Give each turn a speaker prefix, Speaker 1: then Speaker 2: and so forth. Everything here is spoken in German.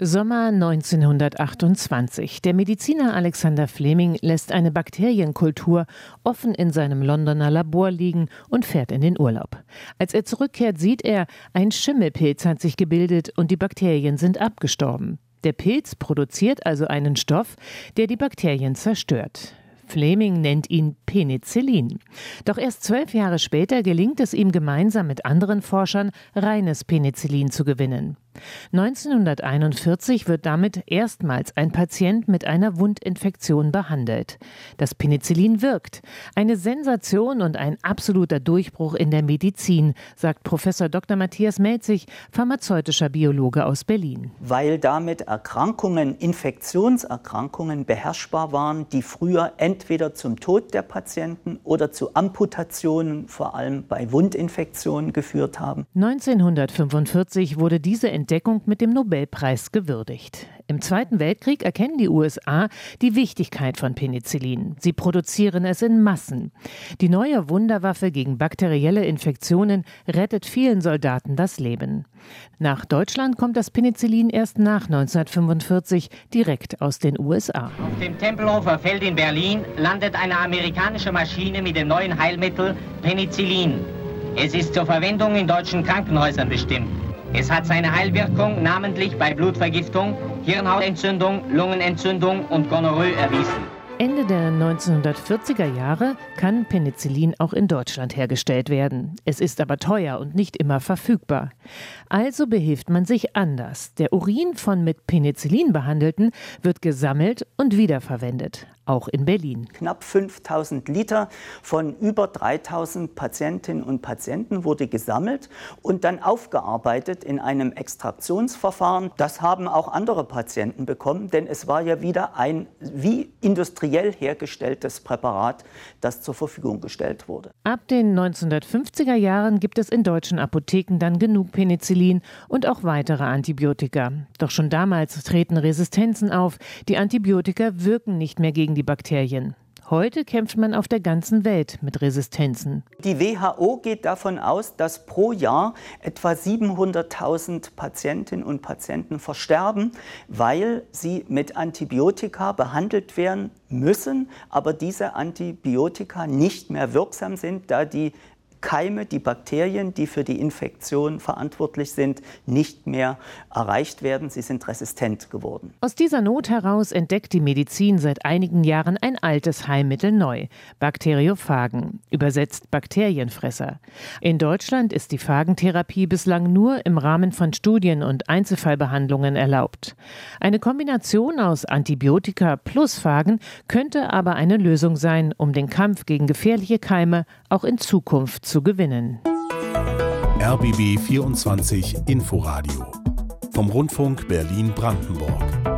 Speaker 1: Sommer 1928. Der Mediziner Alexander Fleming lässt eine Bakterienkultur offen in seinem Londoner Labor liegen und fährt in den Urlaub. Als er zurückkehrt, sieht er, ein Schimmelpilz hat sich gebildet und die Bakterien sind abgestorben. Der Pilz produziert also einen Stoff, der die Bakterien zerstört. Fleming nennt ihn Penicillin. Doch erst zwölf Jahre später gelingt es ihm gemeinsam mit anderen Forschern, reines Penicillin zu gewinnen. 1941 wird damit erstmals ein Patient mit einer Wundinfektion behandelt. Das Penicillin wirkt. Eine Sensation und ein absoluter Durchbruch in der Medizin, sagt Professor Dr. Matthias Melzig, pharmazeutischer Biologe aus Berlin.
Speaker 2: Weil damit Erkrankungen, Infektionserkrankungen beherrschbar waren, die früher entweder zum Tod der Patienten oder zu Amputationen, vor allem bei Wundinfektionen, geführt haben.
Speaker 1: 1945 wurde diese Entdeckung Entdeckung mit dem Nobelpreis gewürdigt. Im Zweiten Weltkrieg erkennen die USA die Wichtigkeit von Penicillin. Sie produzieren es in Massen. Die neue Wunderwaffe gegen bakterielle Infektionen rettet vielen Soldaten das Leben. Nach Deutschland kommt das Penicillin erst nach 1945 direkt aus den USA.
Speaker 3: Auf dem Tempelhofer Feld in Berlin landet eine amerikanische Maschine mit dem neuen Heilmittel Penicillin. Es ist zur Verwendung in deutschen Krankenhäusern bestimmt. Es hat seine Heilwirkung namentlich bei Blutvergiftung, Hirnhautentzündung, Lungenentzündung und Gonorrhoe erwiesen.
Speaker 1: Ende der 1940er Jahre kann Penicillin auch in Deutschland hergestellt werden. Es ist aber teuer und nicht immer verfügbar. Also behilft man sich anders. Der Urin von mit Penicillin behandelten wird gesammelt und wiederverwendet, auch in Berlin.
Speaker 2: Knapp 5000 Liter von über 3000 Patientinnen und Patienten wurde gesammelt und dann aufgearbeitet in einem Extraktionsverfahren. Das haben auch andere Patienten bekommen, denn es war ja wieder ein wie Industrie industriell hergestelltes Präparat, das zur Verfügung gestellt wurde.
Speaker 1: Ab den 1950er Jahren gibt es in deutschen Apotheken dann genug Penicillin und auch weitere Antibiotika. Doch schon damals treten Resistenzen auf. Die Antibiotika wirken nicht mehr gegen die Bakterien. Heute kämpft man auf der ganzen Welt mit Resistenzen.
Speaker 2: Die WHO geht davon aus, dass pro Jahr etwa 700.000 Patientinnen und Patienten versterben, weil sie mit Antibiotika behandelt werden müssen, aber diese Antibiotika nicht mehr wirksam sind, da die Keime, die Bakterien, die für die Infektion verantwortlich sind, nicht mehr erreicht werden. Sie sind resistent geworden.
Speaker 1: Aus dieser Not heraus entdeckt die Medizin seit einigen Jahren ein altes Heilmittel neu, Bakteriophagen, übersetzt Bakterienfresser. In Deutschland ist die Phagentherapie bislang nur im Rahmen von Studien und Einzelfallbehandlungen erlaubt. Eine Kombination aus Antibiotika plus Phagen könnte aber eine Lösung sein, um den Kampf gegen gefährliche Keime auch in Zukunft zu gewinnen.
Speaker 4: RBB 24 Inforadio vom Rundfunk Berlin-Brandenburg.